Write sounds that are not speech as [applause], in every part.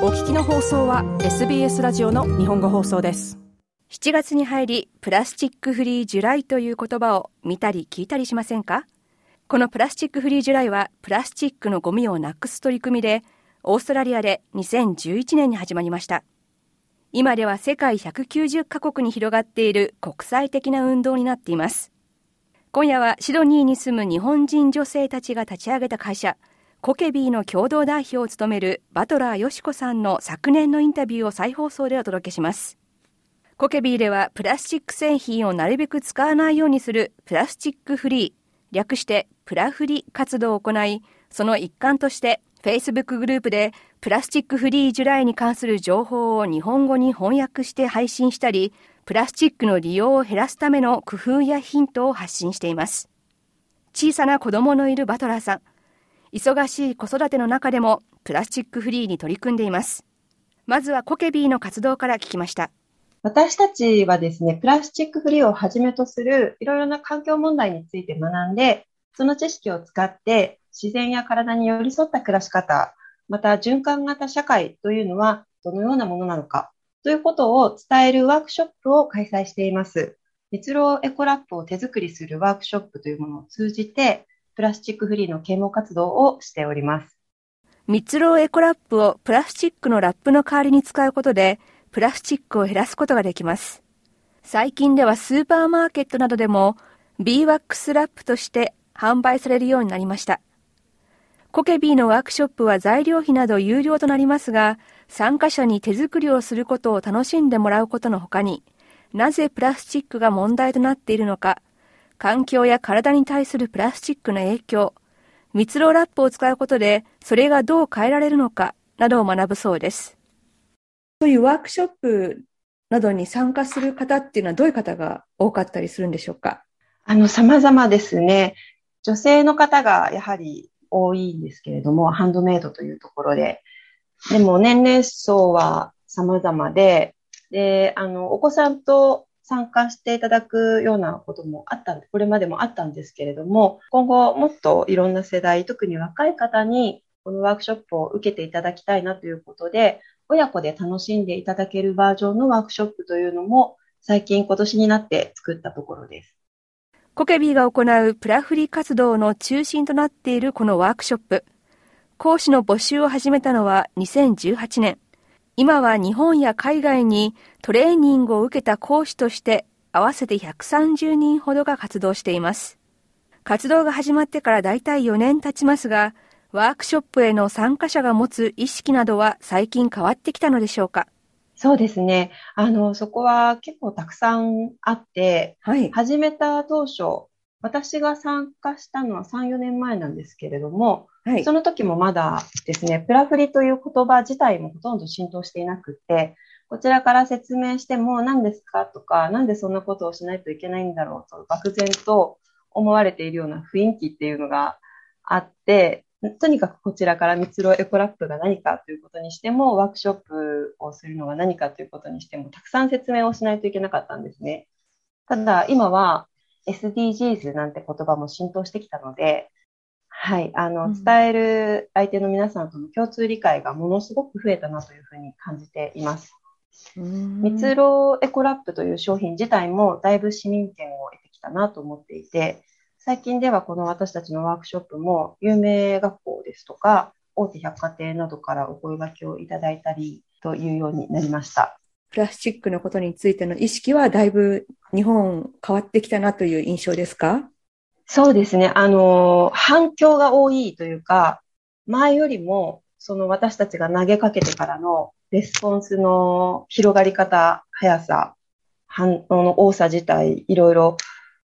お聞きの放送は SBS ラジオの日本語放送です。7月に入りプラスチックフリージュライという言葉を見たり聞いたりしませんか？このプラスチックフリージュライはプラスチックのゴミをなくす取り組みでオーストラリアで2011年に始まりました。今では世界190カ国に広がっている国際的な運動になっています。今夜はシドニーに住む日本人女性たちが立ち上げた会社コケビーの共同代表を務めるバトラーよしこさんの昨年のインタビューを再放送でお届けします。コケビーではプラスチック製品をなるべく使わないようにするプラスチックフリー、略してプラフリ活動を行い、その一環として Facebook グループでプラスチックフリージュライに関する情報を日本語に翻訳して配信したり、プラスチックの利用を減らすための工夫やヒントを発信しています。小さな子供のいるバトラーさん。忙しい子育ての中でもプラスチックフリーに取り組んでいます。まずはコケビーの活動から聞きました。私たちはですね、プラスチックフリーをはじめとするいろいろな環境問題について学んで、その知識を使って自然や体に寄り添った暮らし方、また循環型社会というのはどのようなものなのかということを伝えるワークショップを開催しています。蜜ろうエコラップを手作りするワークショップというものを通じて、プラスチックフリーの啓蒙活動をしております。蜜ろうエコラップをプラスチックのラップの代わりに使うことで、プラスチックを減らすことができます。最近ではスーパーマーケットなどでも、 beeswax wrap として販売されるようになりました。コケビーのワークショップは材料費など有料となりますが、参加者に手作りをすることを楽しんでもらうことのほかに、なぜプラスチックが問題となっているのか、環境や体に対するプラスチックの影響、蜜ろラップを使うことでそれがどう変えられるのかなどを学ぶそうです。そういうワークショップなどに参加する方っていうのはどういう方が多かったりするんでしょうか？あの、様々ですね。女性の方がやはり多いんですけれども、ハンドメイドというところで。でも年齢層は様々で、で、あの、お子さんと参加していただくようなこともあった、これまでもあったんですけれども、今後もっといろんな世代、特に若い方にこのワークショップを受けていただきたいなということで、親子で楽しんでいただけるバージョンのワークショップというのも最近今年になって作ったところです。コケビーが行うプラフリ活動の中心となっているこのワークショップ。講師の募集を始めたのは2018年。今は日本や海外にトレーニングを受けた講師として合わせて130人ほどが活動しています。活動が始まってからだいたい4年経ちますが、ワークショップへの参加者が持つ意識などは最近変わってきたのでしょうか？そうですね。あの、そこは結構たくさんあって、はい、始めた当初、私が参加したのは3、4年前なんですけれども、はい、その時もまだですね、プラフリという言葉自体もほとんど浸透していなくて、こちらから説明しても何ですかとか、なんでそんなことをしないといけないんだろうと、漠然と思われているような雰囲気っていうのがあって、とにかくこちらから蜜ろエコラップが何かということにしても、ワークショップをするのが何かということにしても、たくさん説明をしないといけなかったんですね。ただ、今は SDGs なんて言葉も浸透してきたので、はい、あの、伝える相手の皆さんとの共通理解がものすごく増えたなというふうに感じています。蜜ろエコラップという商品自体もだいぶ市民権を得てきたなと思っていて、最近ではこの私たちのワークショップも有名学校ですとか、大手百貨店などからお声掛けをいただいたりというようになりました。プラスチックのことについての意識はだいぶ日本変わってきたなという印象ですか？そうですね。あの、反響が多いというか、前よりも、その私たちが投げかけてからのレスポンスの広がり方、速さ、反応の多さ自体、いろいろ、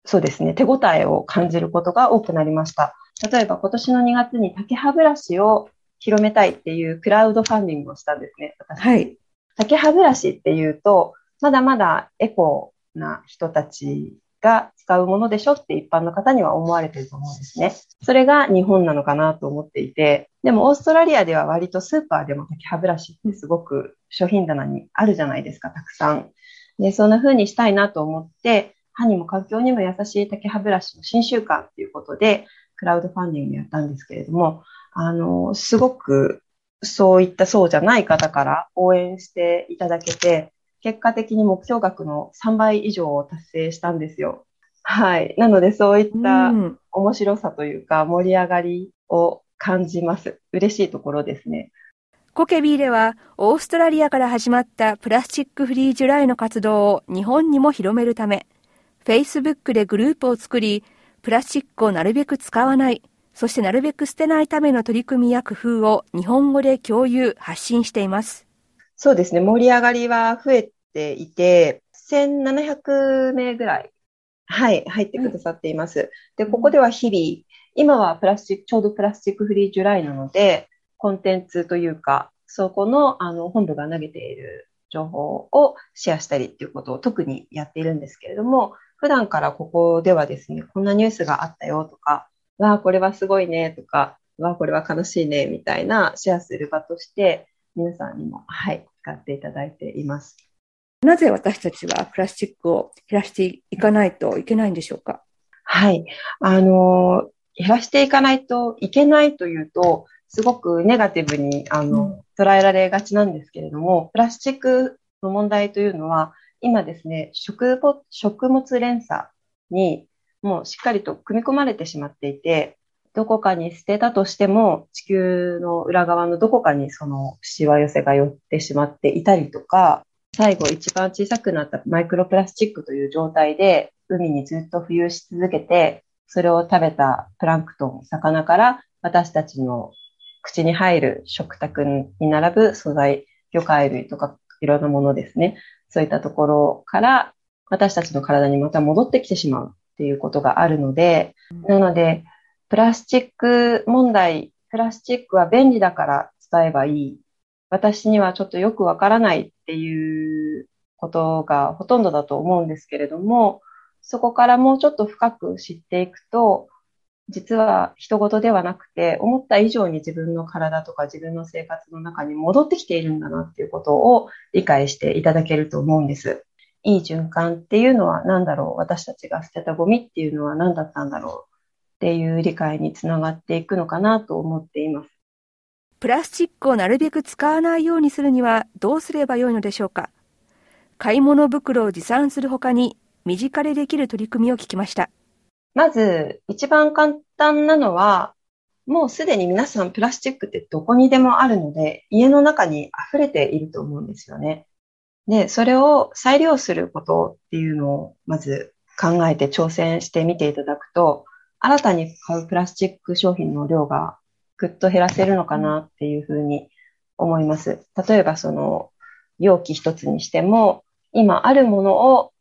そうですね、手応えを感じることが多くなりました。例えば今年の2月に竹歯ブラシを広めたいっていうクラウドファンディングをしたんですね。私はい。竹歯ブラシっていうと、まだまだエコな人たちが使うものでしょって一般の方には思われてると思うんですね。それが日本なのかなと思っていて、でもオーストラリアでは割とスーパーでも竹歯ブラシってすごく商品棚にあるじゃないですか、たくさん。で、そんな風にしたいなと思って、歯にも環境にも優しい竹歯ブラシの新習慣っていうことで、クラウドファンディングやったんですけれども、あの、すごくそういったそうじゃない方から応援していただけて、結果的に目標額の3倍以上を達成したんですよ。はい。なのでそういった面白さというか盛り上がりを感じます。嬉しいところですね。コケビーではオーストラリアから始まったプラスチックフリージュライの活動を日本にも広めるため、Facebook でグループを作り、プラスチックをなるべく使わない、そしてなるべく捨てないための取り組みや工夫を日本語で共有、発信しています。そうですね。盛り上がりは増えていて、1700名ぐらい、はい、入ってくださっています。で、ここでは日々、今はプラスチック、ちょうどプラスチックフリージュライなので、コンテンツというか、そこの、あの、本部が投げている情報をシェアしたりっていうことを特にやっているんですけれども、普段からここではですね、こんなニュースがあったよとか、わあ、これはすごいねとか、わあ、これは悲しいねみたいなシェアする場として、皆さんにも、はい、使っていただいています。なぜ私たちはプラスチックを減らしていかないといけないんでしょうか？はい。あの、減らしていかないといけないというと、すごくネガティブにあの、うん、捉えられがちなんですけれども、プラスチックの問題というのは、今ですね、食食物連鎖にもうしっかりと組み込まれてしまっていて、どこかに捨てたとしても、地球の裏側のどこかにそのしわ寄せが寄ってしまっていたりとか、最後一番小さくなったマイクロプラスチックという状態で海にずっと浮遊し続けて、それを食べたプランクトン、魚から私たちの口に入る食卓に並ぶ素材、魚介類とかいろんなものですね。そういったところから私たちの体にまた戻ってきてしまうっていうことがあるので、なので、プラスチック問題、プラスチックは便利だから伝えばいい。私にはちょっとよくわからないっていうことがほとんどだと思うんですけれども、そこからもうちょっと深く知っていくと、実は人事ではなくて、思った以上に自分の体とか自分の生活の中に戻ってきているんだなっていうことを理解していただけると思うんです。いい循環っていうのは何だろう？私たちが捨てたゴミっていうのは何だったんだろうっていう理解につながっていくのかなと思っています。プラスチックをなるべく使わないようにするにはどうすればよいのでしょうか？買い物袋を持参するほかに身近でできる取り組みを聞きました。まず、一番簡単なのは、もうすでに皆さんプラスチックってどこにでもあるので、家の中に溢れていると思うんですよね。で、それを再利用することっていうのをまず考えて挑戦してみていただくと、新たに買うプラスチック商品の量がぐっと減らせるのかなっていうふうに思います。例えばその容器一つにしても、今あるものを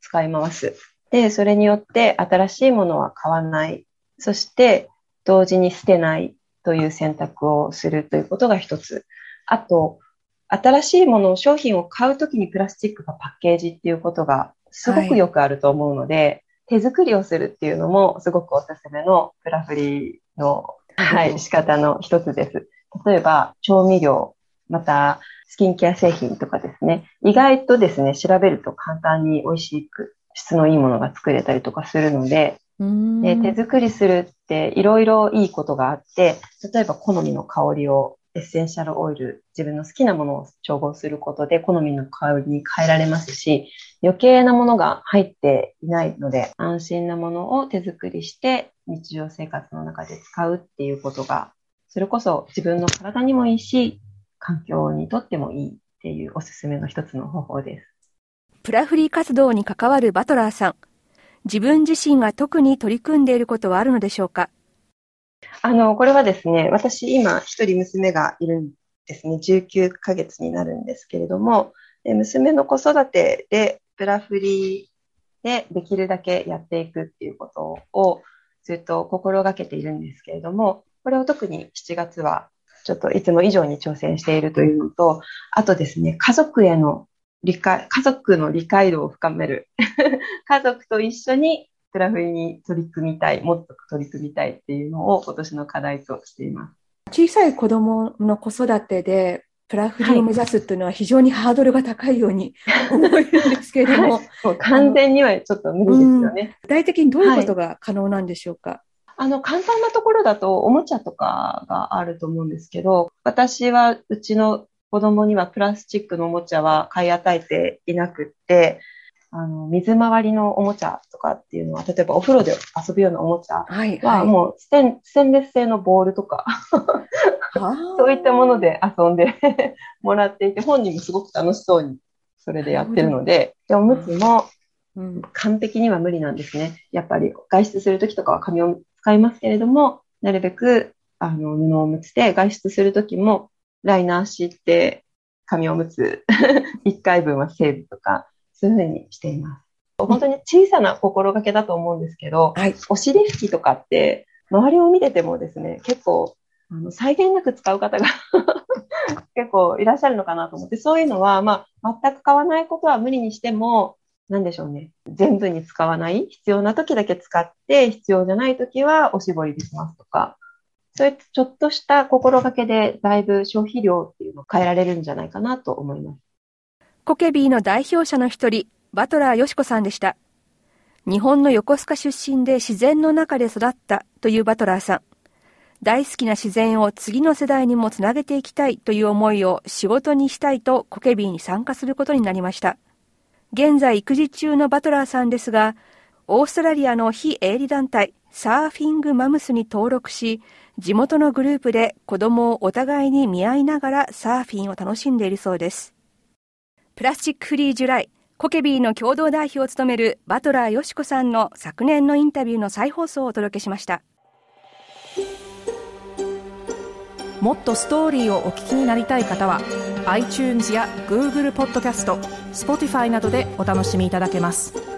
使い回す。で、それによって新しいものは買わない。そして、同時に捨てないという選択をするということが一つ。あと、新しいものを、商品を買うときにプラスチックがパッケージっていうことがすごくよくあると思うので、はい、手作りをするっていうのもすごくおすすめのプラフリーの、はい、仕方の一つです。例えば、調味料、また、スキンケア製品とかですね、意外とですね、調べると簡単に美味しく質のいいものが作れたりとかするので、で手作りするっていろいろいいことがあって、例えば好みの香りをエッセンシャルオイル、自分の好きなものを調合することで好みの香りに変えられますし、余計なものが入っていないので、安心なものを手作りして日常生活の中で使うっていうことが、それこそ自分の体にもいいし、環境にとってもいいっていうおすすめの一つの方法です。プラフリー活動に関わるバトラーさん。自分自身が特に取り組んでいることはあるのでしょうか？あの、これはですね、私今一人娘がいるんですね。19ヶ月になるんですけれども、娘の子育てでプラフリーでできるだけやっていくっていうことをずっと心がけているんですけれども、これを特に7月はちょっといつも以上に挑戦しているというのと、あとですね、家族への理解、家族の理解度を深める。[laughs] 家族と一緒にプラフリに取り組みたい、もっと取り組みたいっていうのを今年の課題としています。小さい子供の子育てでプラフリーを目指すっていうのは非常にハードルが高いように [laughs] 思えるんですけれども。もう完全にはちょっと無理ですよね。具体的にどういうことが可能なんでしょうか、はあの、簡単なところだとおもちゃとかがあると思うんですけど、私はうちの子供にはプラスチックのおもちゃは買い与えていなくって、あの、水回りのおもちゃとかっていうのは、例えばお風呂で遊ぶようなおもちゃは、もうステン、ステンレス製のボールとかそういったもので遊んで [laughs] もらっていて、本人もすごく楽しそうにそれでやってるので、でおむつも完璧には無理なんですね。やっぱり外出するときとかは紙を使いますけれども、なるべくあの布おむつで外出するときもライナー敷いて紙おむつ [laughs] 1回分はセーブとか、そういうふうにしています。本当に小さな心がけだと思うんですけど、はい、お尻拭きとかって、周りを見ててもですね、結構、あの、際限なく使う方が [laughs] 結構いらっしゃるのかなと思って、そういうのは、まあ、全く買わないことは無理にしても、なんでしょうね。全部に使わない。必要な時だけ使って、必要じゃない時はおしぼりでしますとか、そういったちょっとした心がけで、だいぶ消費量っていうのを変えられるんじゃないかなと思います。コケビーの代表者の一人、バトラーよしこさんでした。日本の横須賀出身で自然の中で育ったというバトラーさん。大好きな自然を次の世代にもつなげていきたいという思いを仕事にしたいとコケビーに参加することになりました。現在育児中のバトラーさんですが、オーストラリアの非営利団体サーフィングマムスに登録し、地元のグループで子供をお互いに見合いながらサーフィンを楽しんでいるそうです。プラスチックフリージュライ、コケビーの共同代表を務めるバトラーよしこさんの昨年のインタビューの再放送をお届けしました。もっとストーリーをお聞きになりたい方は iTunes や Google ポッドキャスト Spotify などでお楽しみいただけます。